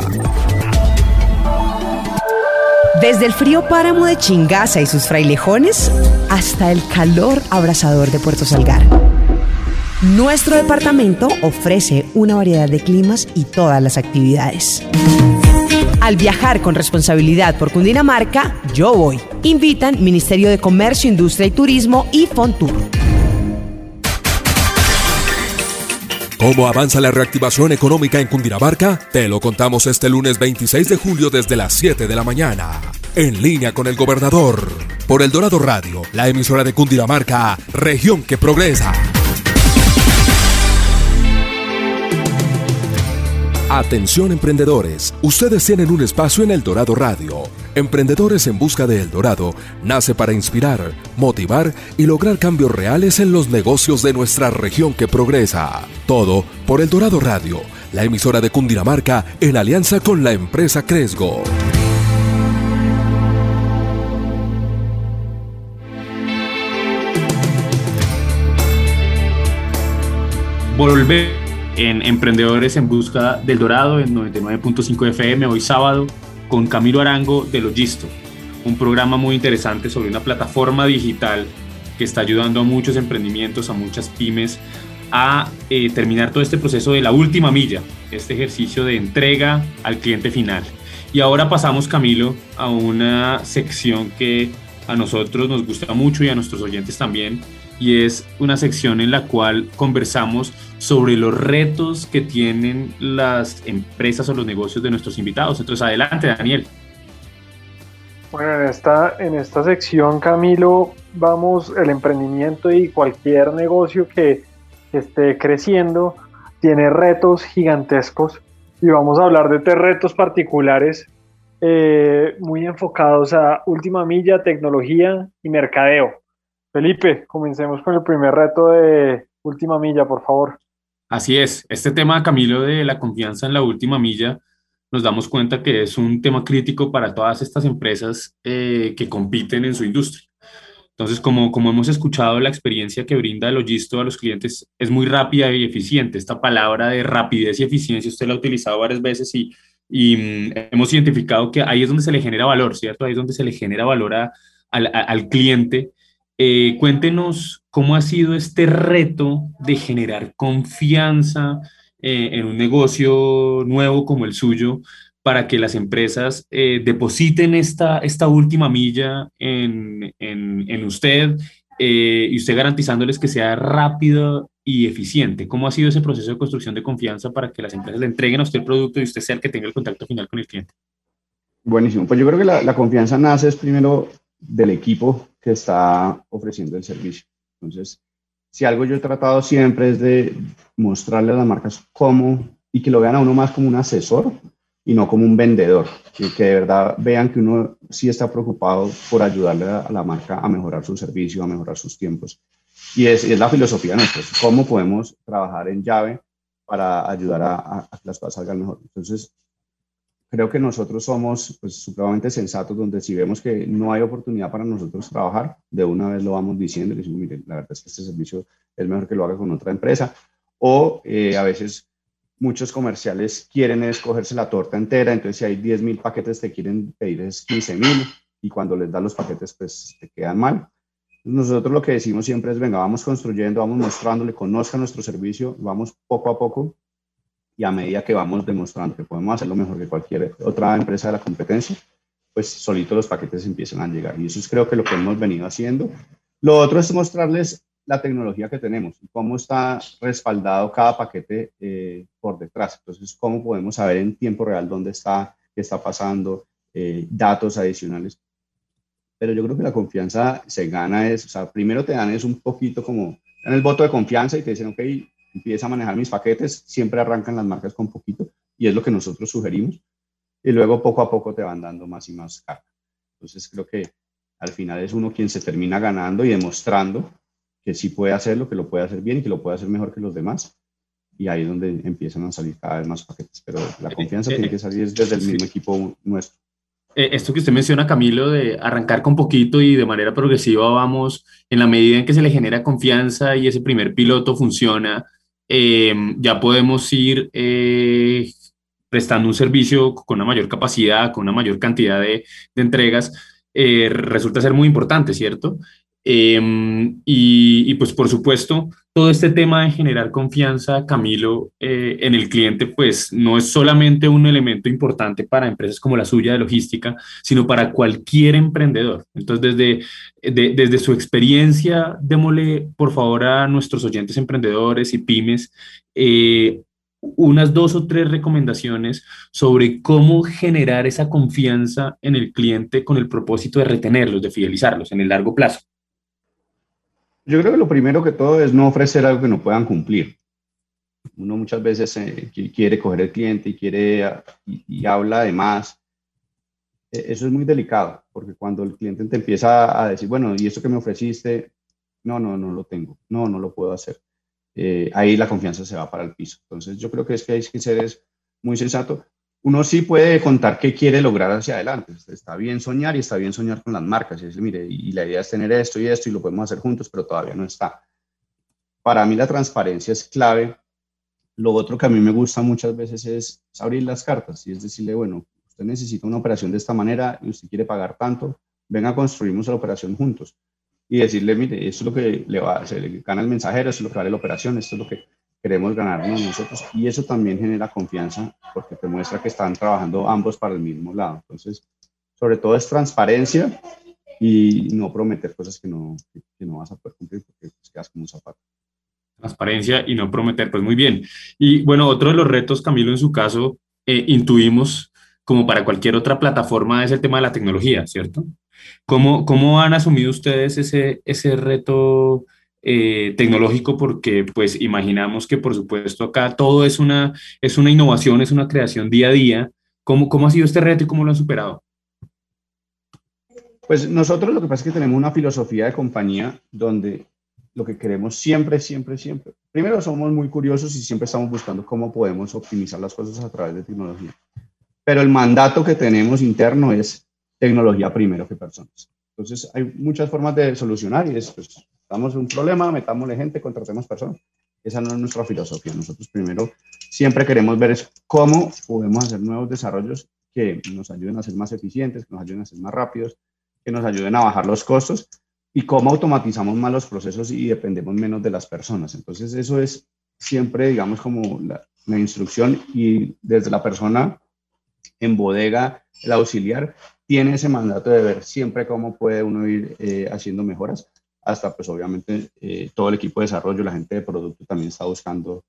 Desde el frío páramo de Chingaza y sus frailejones hasta el calor abrasador de Puerto Salgar. Nuestro departamento ofrece una variedad de climas y todas las actividades. Al viajar con responsabilidad por Cundinamarca, yo voy. Invitan Ministerio de Comercio, Industria y Turismo y Fontur. ¿Cómo avanza la reactivación económica en Cundinamarca? Te lo contamos este lunes 26 de julio desde las 7 de la mañana. En línea con el gobernador. Por El Dorado Radio, la emisora de Cundinamarca, región que progresa. Atención emprendedores, ustedes tienen un espacio en El Dorado Radio. Emprendedores en Busca de El Dorado nace para inspirar, motivar y lograr cambios reales en los negocios de nuestra región que progresa. Todo por El Dorado Radio, la emisora de Cundinamarca en alianza con la empresa Cresgo. Volver en Emprendedores en Busca del Dorado en 99.5 FM hoy sábado con Camilo Arango de Logisto, un programa muy interesante sobre una plataforma digital que está ayudando a muchos emprendimientos, a muchas pymes a eh, terminar todo este proceso de la última milla, este ejercicio de entrega al cliente final. Y ahora pasamos, Camilo, a una sección que a nosotros nos gusta mucho y a nuestros oyentes también, y es una sección en la cual conversamos sobre los retos que tienen las empresas o los negocios de nuestros invitados. Entonces, adelante, Daniel. Bueno, en esta, en esta sección, Camilo, vamos, el emprendimiento y cualquier negocio que, esté creciendo tiene retos gigantescos y vamos a hablar de tres retos particulares eh, muy enfocados a última milla, tecnología y mercadeo. Felipe, comencemos con el primer reto de última milla, por favor. Así es, este tema, Camilo, de la confianza en la última milla, nos damos cuenta que es un tema crítico para todas estas empresas eh, que compiten en su industria. Entonces, como, como hemos escuchado, la experiencia que brinda el Logisto a los clientes es muy rápida y eficiente. Esta palabra de rapidez y eficiencia usted la ha utilizado varias veces y, y mm, hemos identificado que ahí es donde se le genera valor, ¿cierto? Ahí es donde se le genera valor a, al, al cliente eh, cuéntenos cómo ha sido este reto de generar confianza eh, en un negocio nuevo como el suyo para que las empresas eh, depositen esta, esta última milla en, en, usted y usted garantizándoles que sea rápido y eficiente. ¿Cómo ha sido ese proceso de construcción de confianza para que las empresas le entreguen a usted el producto y usted sea el que tenga el contacto final con el cliente? Buenísimo. Pues yo creo que la, confianza nace primero del equipo que está ofreciendo el servicio. Entonces, si algo yo he tratado siempre es de mostrarle a las marcas cómo y que lo vean a uno más como un asesor y no como un vendedor, y que de verdad vean que uno sí está preocupado por ayudarle a la marca a mejorar su servicio, a mejorar sus tiempos. Y es, la filosofía nuestra, cómo podemos trabajar en llave para ayudar a, a, que las cosas salgan mejor. Entonces, creo que nosotros somos pues, supremamente sensatos, donde si vemos que no hay oportunidad para nosotros trabajar, de una vez lo vamos diciendo, y decimos, mire, la verdad es que este servicio es mejor que lo haga con otra empresa, o eh, a veces muchos comerciales quieren escogerse la torta entera, entonces si hay 10 mil paquetes te quieren pedir es 15 mil, y cuando les dan los paquetes pues te quedan mal. Nosotros lo que decimos siempre es, venga, vamos construyendo, vamos mostrándole, conozca nuestro servicio, vamos poco a poco y a medida que vamos demostrando que podemos hacerlo mejor que cualquier otra empresa de la competencia, pues solito los paquetes empiezan a llegar. Y eso es creo que lo que hemos venido haciendo. Lo otro es mostrarles la tecnología que tenemos y cómo está respaldado cada paquete eh, por detrás. Entonces, cómo podemos saber en tiempo real dónde está, qué está pasando, eh, datos adicionales. Pero yo creo que la confianza se gana es, o sea, primero te dan es un poquito como, en el voto de confianza y te dicen, ok, empieza a manejar mis paquetes, siempre arrancan las marcas con poquito y es lo que nosotros sugerimos. Y luego poco a poco te van dando más y más carga. Entonces creo que al final es uno quien se termina ganando y demostrando que sí puede hacerlo, que lo puede hacer bien y que lo puede hacer mejor que los demás. Y ahí es donde empiezan a salir cada vez más paquetes. Pero la eh, confianza eh, tiene que salir desde el mismo equipo nuestro. Eh, esto que usted menciona, Camilo, de arrancar con poquito y de manera progresiva vamos, en la medida en que se le genera confianza y ese primer piloto funciona, ya podemos ir prestando un servicio con una mayor capacidad, con una mayor cantidad de, entregas. resulta ser muy importante, ¿cierto? Em, y, pues por supuesto, todo este tema de generar confianza, Camilo, eh, en el cliente, pues no es solamente un elemento importante para empresas como la suya de logística, sino para cualquier emprendedor. Entonces, desde, desde su experiencia, démosle por favor a nuestros oyentes emprendedores y pymes eh, unas dos o tres recomendaciones sobre cómo generar esa confianza en el cliente con el propósito de retenerlos, de fidelizarlos en el largo plazo. Yo creo que lo primero que todo es no ofrecer algo que no puedan cumplir. Uno muchas veces eh, quiere coger el cliente y quiere y, habla de más. E, eso es muy delicado, porque cuando el cliente te empieza a decir, bueno, ¿y eso que me ofreciste? No, no, no lo tengo. No, no lo puedo hacer. Eh, ahí la confianza se va para el piso. Entonces, yo creo que es que hay que ser es muy sensato uno sí puede contar qué quiere lograr hacia adelante. Está bien soñar y está bien soñar con las marcas. Y decir, mire, y la idea es tener esto y esto y lo podemos hacer juntos, pero todavía no está. Para mí la transparencia es clave. Lo otro que a mí me gusta muchas veces es abrir las cartas y es decirle, bueno, usted necesita una operación de esta manera y usted quiere pagar tanto, venga, construimos la operación juntos. Y decirle, mire, esto es lo que le va a hacer, gana el mensajero, esto es lo que vale la operación, esto es lo que queremos ganarnos nosotros y eso también genera confianza porque te muestra que están trabajando ambos para el mismo lado. Entonces, sobre todo es transparencia y no prometer cosas que no, que no vas a poder cumplir porque pues, quedas como un zapato. Transparencia y no prometer, pues muy bien. Y bueno, otro de los retos, Camilo, en su caso, eh, intuimos, como para cualquier otra plataforma, es el tema de la tecnología, ¿cierto? ¿Cómo, cómo han asumido ustedes ese, ese reto eh, tecnológico porque pues imaginamos que por supuesto acá todo es una, es una innovación, es una creación día a día. ¿Cómo, ¿Cómo ha sido este reto y cómo lo han superado? Pues nosotros lo que pasa es que tenemos una filosofía de compañía donde lo que queremos siempre, siempre, siempre. Primero somos muy curiosos y siempre estamos buscando cómo podemos optimizar las cosas a través de tecnología. Pero el mandato que tenemos interno es tecnología primero que personas. Entonces hay muchas formas de solucionar y es pues, Damos un problema, metámosle gente, contratemos personas. Esa no es nuestra filosofía. Nosotros primero siempre queremos ver cómo podemos hacer nuevos desarrollos que nos ayuden a ser más eficientes, que nos ayuden a ser más rápidos, que nos ayuden a bajar los costos y cómo automatizamos más los procesos y dependemos menos de las personas. Entonces eso es siempre, digamos, como la, instrucción y desde la persona en bodega, el auxiliar, tiene ese mandato de ver siempre cómo puede uno ir eh, haciendo mejoras hasta pues obviamente eh, todo el equipo de desarrollo, la gente de producto también está buscando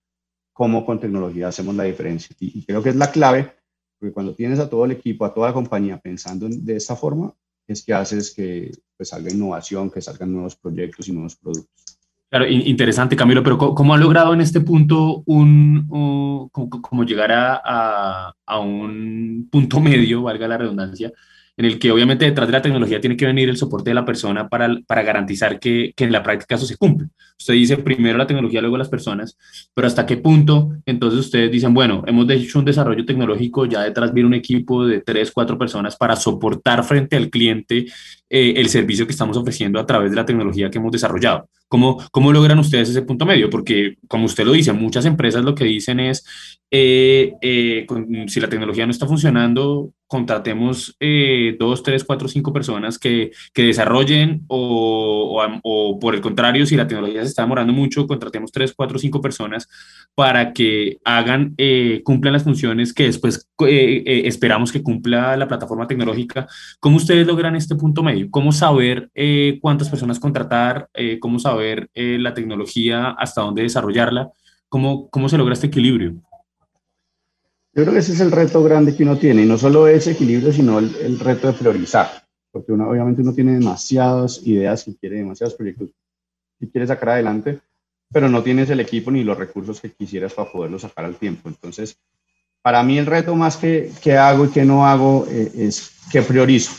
cómo con tecnología hacemos la diferencia. Y, creo que es la clave, porque cuando tienes a todo el equipo, a toda la compañía pensando de esta forma, es que haces que pues, salga innovación, que salgan nuevos proyectos y nuevos productos. Claro, interesante, Camilo, pero ¿cómo, ha logrado en este punto un, como, llegar a, a, un punto medio, valga la redundancia, en el que obviamente detrás de la tecnología tiene que venir el soporte de la persona para, para garantizar que, que, en la práctica eso se cumple. Usted dice primero la tecnología, luego las personas, pero hasta qué punto entonces ustedes dicen, bueno, hemos hecho un desarrollo tecnológico, ya detrás viene un equipo de tres, cuatro personas para soportar frente al cliente eh, el servicio que estamos ofreciendo a través de la tecnología que hemos desarrollado. ¿Cómo, ¿Cómo logran ustedes ese punto medio? Porque, como usted lo dice, muchas empresas lo que dicen es, eh, eh, si la tecnología no está funcionando, contratemos eh, dos, tres, cuatro, cinco personas que, que desarrollen o, o, por el contrario, si la tecnología se está demorando mucho, contratemos tres, cuatro, cinco personas para que hagan, eh, cumplan las funciones que después eh, esperamos que cumpla la plataforma tecnológica. ¿Cómo ustedes logran este punto medio? ¿Cómo saber cuántas personas contratar? ¿Cómo saber la tecnología, hasta dónde desarrollarla? ¿Cómo, ¿Cómo se logra este equilibrio? Yo creo que ese es el reto grande que uno tiene, y no solo ese equilibrio, sino el, reto de priorizar, porque uno, obviamente uno tiene demasiadas ideas que quiere, demasiados proyectos que quiere sacar adelante, pero no tienes el equipo ni los recursos que quisieras para poderlo sacar al tiempo. Entonces, para mí el reto más que, que hago y que no hago eh, es que priorizo.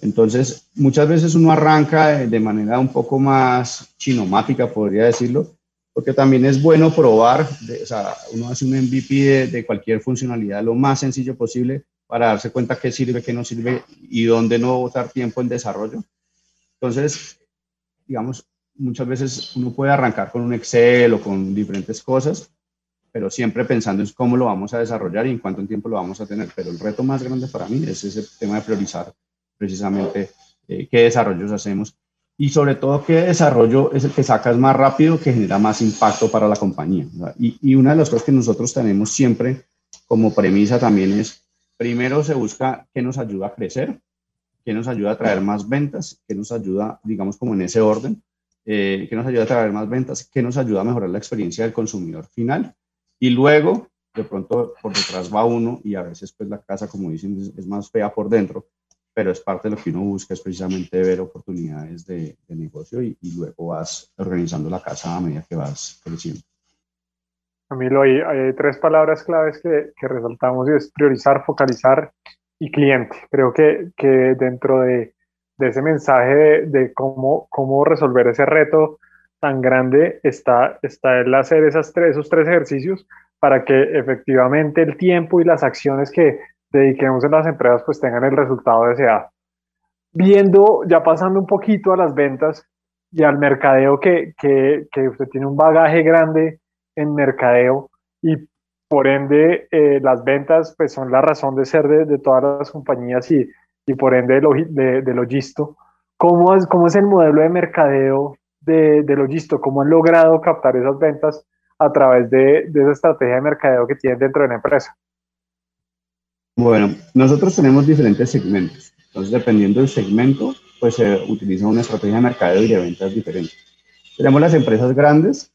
Entonces, muchas veces uno arranca de manera un poco más chinomática, podría decirlo, porque también es bueno probar, o sea, uno hace un MVP de, cualquier funcionalidad lo más sencillo posible para darse cuenta qué sirve, qué no sirve y dónde no botar tiempo en desarrollo. Entonces, digamos, muchas veces uno puede arrancar con un Excel o con diferentes cosas, pero siempre pensando en cómo lo vamos a desarrollar y en cuánto tiempo lo vamos a tener. Pero el reto más grande para mí es ese tema de priorizar precisamente eh, qué desarrollos hacemos y sobre todo qué desarrollo es el que sacas más rápido, que genera más impacto para la compañía. Y, y, una de las cosas que nosotros tenemos siempre como premisa también es, primero se busca qué nos ayuda a crecer, qué nos ayuda a traer más ventas, qué nos ayuda, digamos como en ese orden, eh, qué nos ayuda a traer más ventas, qué nos ayuda a mejorar la experiencia del consumidor final. Y luego, de pronto, por detrás va uno y a veces pues la casa, como dicen, es más fea por dentro pero es parte de lo que uno busca, es precisamente ver oportunidades de, negocio y, luego vas organizando la casa a medida que vas creciendo. Camilo, hay, hay tres palabras claves que, que, resaltamos es priorizar, focalizar y cliente. Creo que, que dentro de, de, ese mensaje de, de, cómo, cómo resolver ese reto tan grande está, está el hacer esas tres, esos tres ejercicios para que efectivamente el tiempo y las acciones que dediquemos en las empresas pues tengan el resultado deseado. Viendo, ya pasando un poquito a las ventas y al mercadeo, que, que, que usted tiene un bagaje grande en mercadeo y por ende eh, las ventas pues son la razón de ser de, de todas las compañías y, y por ende de, de, Logisto. ¿Cómo es, ¿Cómo es el modelo de mercadeo de, de Logisto? ¿Cómo han logrado captar esas ventas a través de, de esa estrategia de mercadeo que tienen dentro de la empresa? Bueno, nosotros tenemos diferentes segmentos. Entonces, dependiendo del segmento, pues se utiliza una estrategia de mercadeo y de ventas diferente. Tenemos las empresas grandes,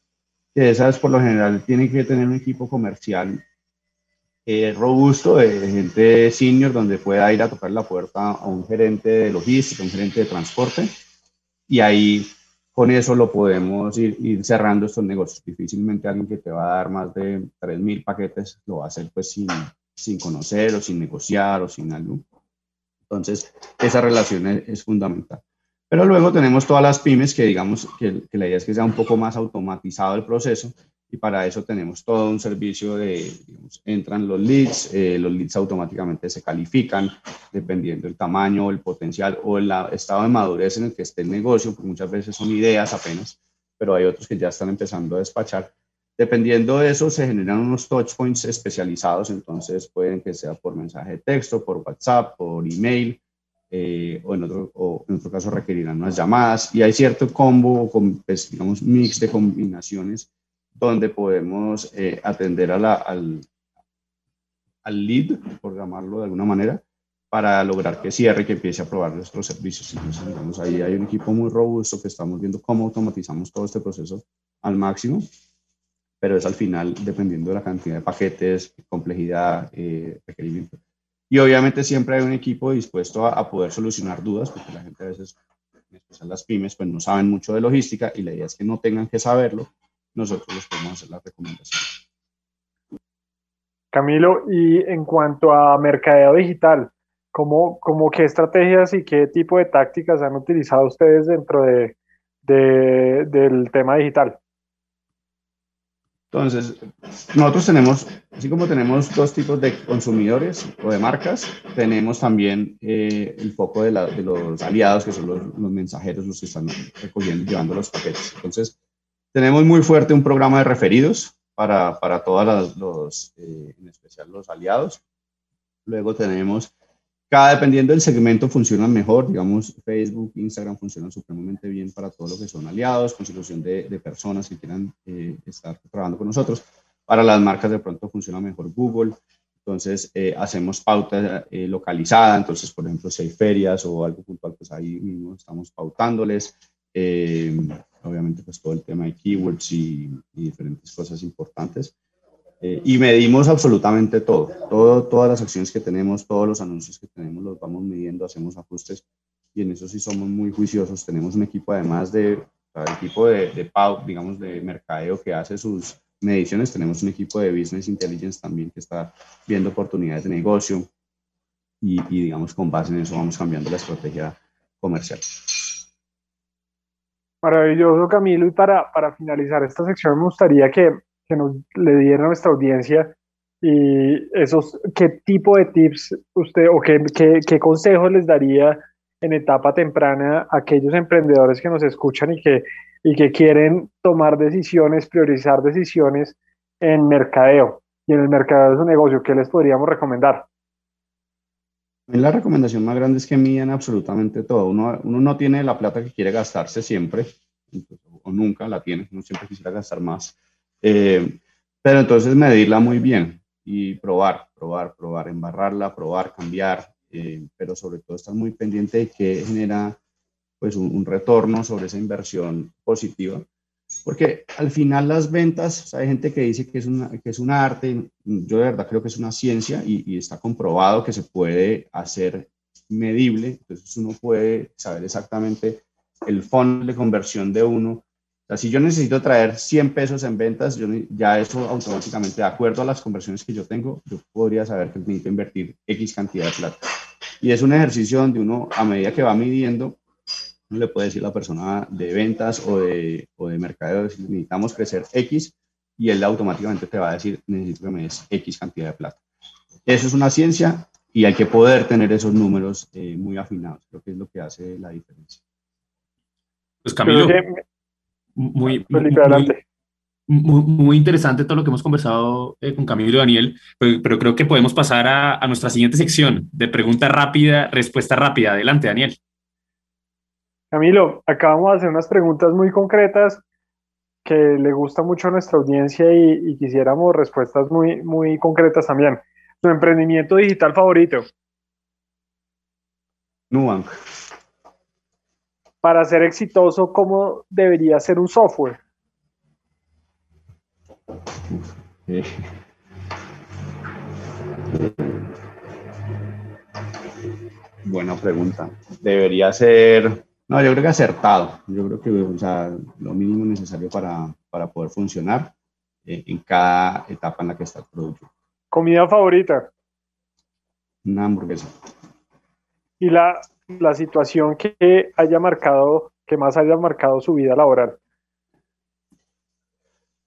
que esas por lo general tienen que tener un equipo comercial eh, robusto, de gente senior, donde pueda ir a tocar la puerta a un gerente de logística, un gerente de transporte, y ahí con eso lo podemos ir, ir cerrando estos negocios. Difícilmente alguien que te va a dar más de 3.000 paquetes lo va a hacer pues sin, sin conocer o sin negociar o sin algo. Entonces, esa relación es, fundamental. Pero luego tenemos todas las pymes que digamos que, la idea es que sea un poco más automatizado el proceso y para eso tenemos todo un servicio de, digamos, entran los leads, eh, los leads automáticamente se califican dependiendo del tamaño, el potencial o el estado de madurez en el que esté el negocio, porque muchas veces son ideas apenas, pero hay otros que ya están empezando a despachar Dependiendo de eso, se generan unos touchpoints especializados, entonces pueden que sea por mensaje de texto, por WhatsApp, por email, eh, o, en otro, o en otro caso requerirán unas llamadas. Y hay cierto combo, pues, digamos, mix de combinaciones donde podemos eh, atender a la, al, al lead, por llamarlo de alguna manera, para lograr que cierre y que empiece a probar nuestros servicios. Entonces, digamos, ahí hay un equipo muy robusto que estamos viendo cómo automatizamos todo este proceso al máximo pero es al final dependiendo de la cantidad de paquetes, complejidad, eh, requerimiento. Y obviamente siempre hay un equipo dispuesto a, poder solucionar dudas, porque la gente a veces, en especial las pymes, pues no saben mucho de logística y la idea es que no tengan que saberlo, nosotros les podemos hacer las recomendaciones. Camilo, y en cuanto a mercadeo digital, ¿cómo, cómo qué estrategias y qué tipo de tácticas han utilizado ustedes dentro de, de, del tema digital? Entonces, nosotros tenemos, así como tenemos dos tipos de consumidores o de marcas, tenemos también eh, el foco de, de, los aliados, que son los, los, mensajeros, los que están recogiendo y llevando los paquetes. Entonces, tenemos muy fuerte un programa de referidos para, para todos los, eh, en especial los aliados. Luego tenemos cada dependiendo del segmento funcionan mejor, digamos Facebook, Instagram funcionan supremamente bien para todo lo que son aliados, constitución de, personas que quieran eh, estar trabajando con nosotros. Para las marcas de pronto funciona mejor Google, entonces eh, hacemos pauta eh, localizada, entonces por ejemplo si hay ferias o algo puntual, pues ahí mismo estamos pautándoles. obviamente pues todo el tema de keywords y diferentes cosas importantes. Eh, y medimos absolutamente todo, todo, todas las acciones que tenemos, todos los anuncios que tenemos, los vamos midiendo, hacemos ajustes y en eso sí somos muy juiciosos. Tenemos un equipo además de, el equipo de, de PAU, digamos, de mercadeo que hace sus mediciones, tenemos un equipo de Business Intelligence también que está viendo oportunidades de negocio y, y digamos, con base en eso vamos cambiando la estrategia comercial. Maravilloso, Camilo. Y para, para finalizar esta sección, me gustaría que que nos le diera a nuestra audiencia y esos, qué tipo de tips usted o qué, qué, qué consejos les daría en etapa temprana a aquellos emprendedores que nos escuchan y que, y que quieren tomar decisiones, priorizar decisiones en mercadeo y en el mercadeo de su negocio, ¿qué les podríamos recomendar? La recomendación más grande es que midan absolutamente todo. Uno, uno no tiene la plata que quiere gastarse siempre, o nunca la tiene, uno siempre quisiera gastar más. Eh, pero entonces medirla muy bien y probar, probar, probar, embarrarla, probar, cambiar, eh, pero sobre todo estar muy pendiente de que genera pues un, retorno sobre esa inversión positiva. Porque al final las ventas, hay gente que dice que es, una, que es un arte, yo de verdad creo que es una ciencia y, y está comprobado que se puede hacer medible, entonces uno puede saber exactamente el fondo de conversión de uno o sea, si yo necesito traer 100 pesos en ventas, yo, ya eso automáticamente, de acuerdo a las conversiones que yo tengo, yo podría saber que necesito invertir X cantidad de plata. Y es un ejercicio donde uno, a medida que va midiendo, uno le puede decir a la persona de ventas o de, o de mercadeo, necesitamos crecer X, y él automáticamente te va a decir, necesito que me des X cantidad de plata. Eso es una ciencia y hay que poder tener esos números eh, muy afinados. Creo que es lo que hace la diferencia. Pues Camilo. Muy, muy, muy, interesante todo lo que hemos conversado eh, con Camilo y Daniel, pero, creo que podemos pasar a, a, nuestra siguiente sección de pregunta rápida, respuesta rápida. Adelante, Daniel. Camilo, acabamos de hacer unas preguntas muy concretas que le gusta mucho a nuestra audiencia y, y quisiéramos respuestas muy, muy concretas también. ¿Su emprendimiento digital favorito? Nubank para ser exitoso, ¿cómo debería ser un software? Buena pregunta. Debería ser, no, yo creo que acertado. Yo creo que o sea, lo mínimo necesario para, para poder funcionar eh, en cada etapa en la que está el producto. ¿Comida favorita? Una hamburguesa. ¿Y la la situación que haya marcado, que más haya marcado su vida laboral?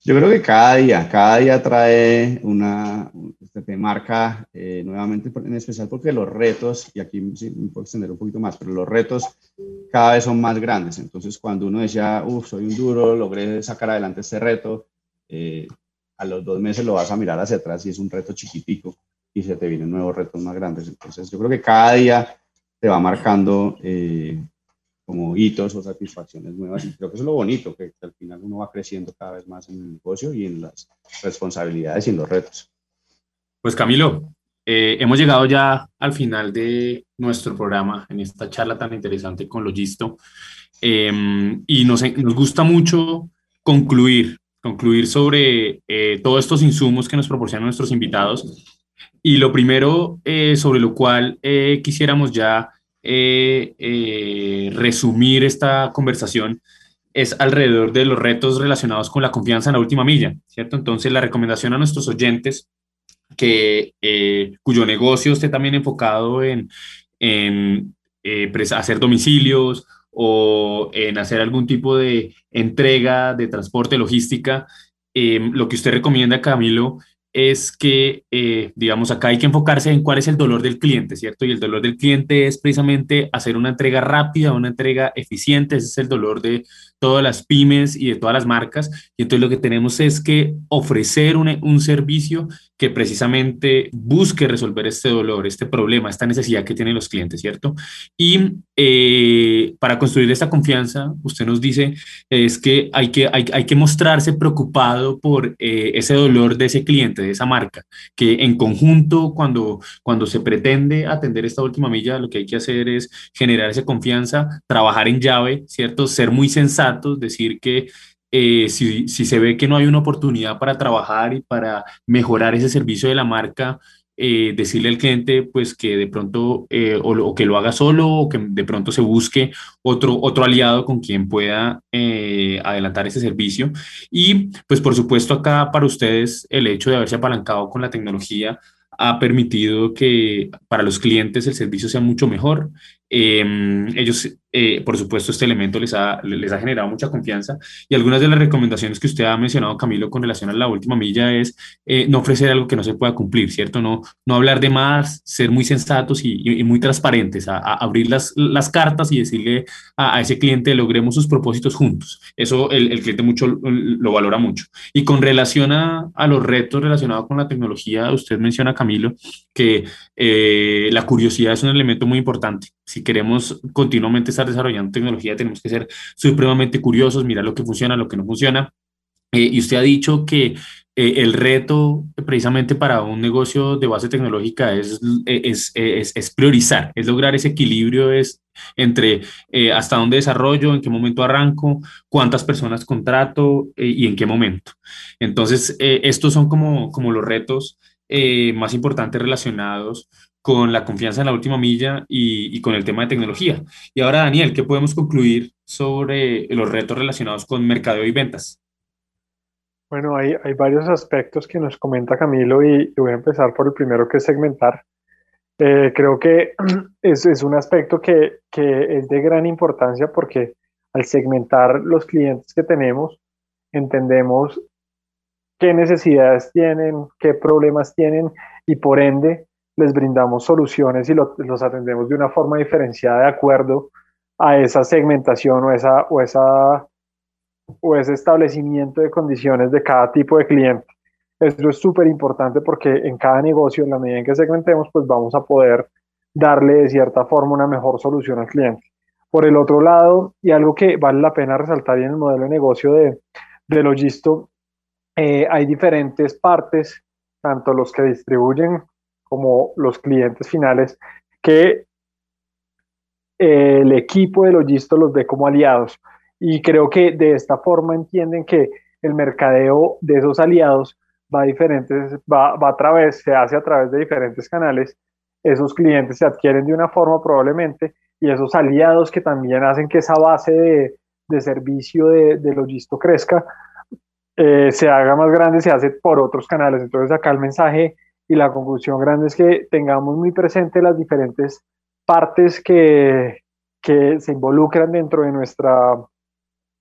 Yo creo que cada día, cada día trae una, este, te marca eh, nuevamente, en especial porque los retos, y aquí sí, me puedo extender un poquito más, pero los retos cada vez son más grandes. Entonces, cuando uno decía, uff, soy un duro, logré sacar adelante este reto, eh, a los dos meses lo vas a mirar hacia atrás y es un reto chiquitico y se te vienen nuevos retos más grandes. Entonces, yo creo que cada día te va marcando eh, como hitos o satisfacciones nuevas. Y creo que eso es lo bonito, que, al final uno va creciendo cada vez más en el negocio y en las responsabilidades y en los retos. Pues Camilo, eh, hemos llegado ya al final de nuestro programa, en esta charla tan interesante con Logisto. Em, y nos, nos, gusta mucho concluir, concluir sobre eh, todos estos insumos que nos proporcionan nuestros invitados y lo primero eh, sobre lo cual eh, quisiéramos ya eh, resumir esta conversación es alrededor de los retos relacionados con la confianza en la última milla, ¿cierto? Entonces, la recomendación a nuestros oyentes que cuyo negocio esté también enfocado en, en hacer domicilios o en hacer algún tipo de entrega de transporte, logística, lo que usted recomienda, Camilo, es que, eh, digamos, acá hay que enfocarse en cuál es el dolor del cliente, ¿cierto? Y el dolor del cliente es precisamente hacer una entrega rápida, una entrega eficiente, ese es el dolor de, todas las pymes y de todas las marcas. Y entonces lo que tenemos es que ofrecer un, un servicio que precisamente busque resolver este dolor, este problema, esta necesidad que tienen los clientes, ¿cierto? Y eh, para construir esta confianza, usted nos dice, es que hay que, hay, hay que mostrarse preocupado por eh, ese dolor de ese cliente, de esa marca, que en conjunto, cuando, cuando se pretende atender esta última milla, lo que hay que hacer es generar esa confianza, trabajar en llave, ¿cierto? Ser muy decir que eh, si, si, se ve que no hay una oportunidad para trabajar y para mejorar ese servicio de la marca, eh, decirle al cliente pues que de pronto eh, o, que lo haga solo o que de pronto se busque otro, otro aliado con quien pueda adelantar ese servicio. Y pues por supuesto acá para ustedes el hecho de haberse apalancado con la tecnología ha permitido que para los clientes el servicio sea mucho mejor. Ellos eh, por supuesto, este elemento les ha, les ha generado mucha confianza y algunas de las recomendaciones que usted ha mencionado, Camilo, con relación a la última milla es eh, no ofrecer algo que no se pueda cumplir, ¿cierto? No, no hablar de más, ser muy sensatos y, muy transparentes, a, abrir las, las, cartas y decirle a, ese cliente logremos sus propósitos juntos. Eso el, el cliente mucho lo valora mucho. Y con relación a, a, los retos relacionados con la tecnología, usted menciona, Camilo, que eh, la curiosidad es un elemento muy importante. Si queremos continuamente desarrollando tecnología, tenemos que ser supremamente curiosos, mirar lo que funciona, lo que no funciona. Eh, y usted ha dicho que eh, el reto precisamente para un negocio de base tecnológica es, es, es, priorizar, es lograr ese equilibrio es, entre hasta dónde desarrollo, en qué momento arranco, cuántas personas contrato y en qué momento. Entonces, estos son como, como los retos más importantes relacionados con la confianza en la última milla y, con el tema de tecnología. Y ahora, Daniel, ¿qué podemos concluir sobre los retos relacionados con mercadeo y ventas? Bueno, hay, hay varios aspectos que nos comenta Camilo y, voy a empezar por el primero que es segmentar. Eh, creo que *clears throat* es, es, un aspecto que, que es de gran importancia porque al segmentar los clientes que tenemos, entendemos qué necesidades tienen, qué problemas tienen y por ende les brindamos soluciones y los atendemos de una forma diferenciada de acuerdo a esa segmentación o, esa, o, esa, o ese establecimiento de condiciones de cada tipo de cliente. Esto es súper importante porque en cada negocio, en la medida en que segmentemos, pues vamos a poder darle de cierta forma una mejor solución al cliente. Por el otro lado, y algo que vale la pena resaltar en el modelo de negocio de, de Logisto, eh, hay diferentes partes, tanto los que distribuyen como los clientes finales, que el equipo de Logisto los ve como aliados. Y creo que de esta forma entienden que el mercadeo de esos aliados va a diferentes, va, va a través, se hace a través de diferentes canales. Esos clientes se adquieren de una forma probablemente y esos aliados que también hacen que esa base de, de servicio de, de Logisto crezca, eh, se haga más grande, se hace por otros canales. Entonces acá el mensaje y la conclusión grande es que tengamos muy presente las diferentes partes que, que se involucran dentro de nuestra,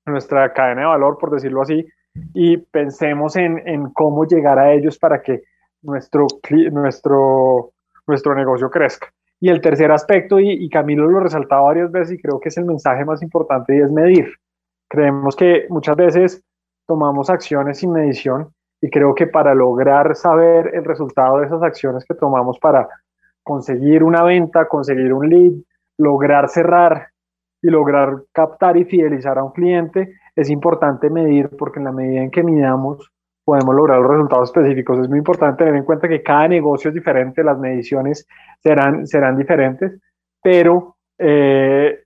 nuestra cadena de valor, por decirlo así, y pensemos en, en cómo llegar a ellos para que nuestro, nuestro, nuestro negocio crezca. Y el tercer aspecto, y, y Camilo lo resaltaba varias veces y creo que es el mensaje más importante, y es medir. Creemos que muchas veces tomamos acciones sin medición y creo que para lograr saber el resultado de esas acciones que tomamos para conseguir una venta, conseguir un lead, lograr cerrar y lograr captar y fidelizar a un cliente, es importante medir porque en la medida en que midamos podemos lograr los resultados específicos. Es muy importante tener en cuenta que cada negocio es diferente, las mediciones serán, serán diferentes, pero eh,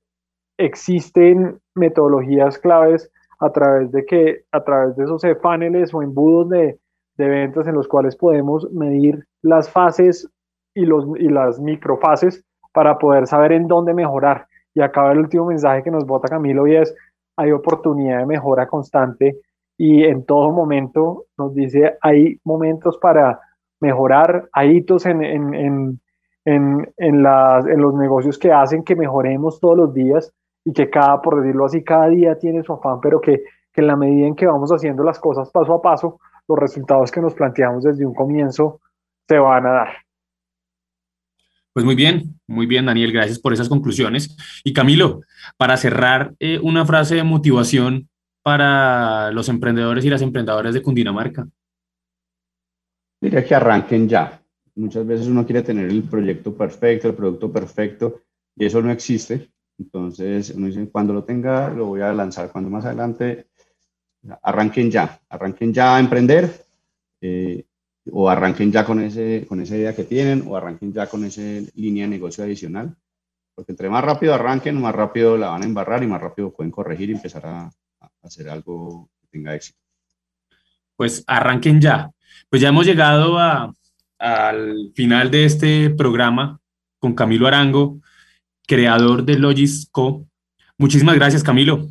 existen metodologías claves a través de que a través de esos paneles o embudos de, de ventas en los cuales podemos medir las fases y, los, y las microfases para poder saber en dónde mejorar. Y acaba el último mensaje que nos bota Camilo y es, hay oportunidad de mejora constante y en todo momento nos dice, hay momentos para mejorar, hay hitos en, en, en, en, en, las, en los negocios que hacen que mejoremos todos los días y que cada, por decirlo así, cada día tiene su afán, pero que, que en la medida en que vamos haciendo las cosas paso a paso, los resultados que nos planteamos desde un comienzo se van a dar. Pues muy bien, muy bien, Daniel, gracias por esas conclusiones. Y Camilo, para cerrar, eh, una frase de motivación para los emprendedores y las emprendedoras de Cundinamarca. Diría que arranquen ya. Muchas veces uno quiere tener el proyecto perfecto, el producto perfecto, y eso no existe. Entonces, cuando lo tenga, lo voy a lanzar. Cuando más adelante, arranquen ya, arranquen ya a emprender, eh, o arranquen ya con, ese, con esa idea que tienen, o arranquen ya con esa línea de negocio adicional. Porque entre más rápido arranquen, más rápido la van a embarrar y más rápido pueden corregir y empezar a, a hacer algo que tenga éxito. Pues arranquen ya. Pues ya hemos llegado a, al final de este programa con Camilo Arango, creador de Logisco. Muchísimas gracias, Camilo.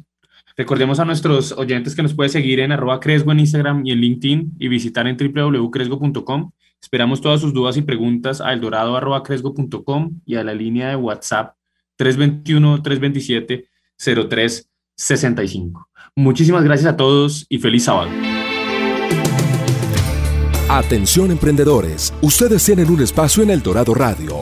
Recordemos a nuestros oyentes que nos puede seguir en arroba Cresgo en Instagram y en LinkedIn y visitar en www.cresgo.com. Esperamos todas sus dudas y preguntas a eldorado.cresgo.com y a la línea de WhatsApp 321-327-0365. Muchísimas gracias a todos y feliz sábado. Atención emprendedores, ustedes tienen un espacio en El Dorado Radio.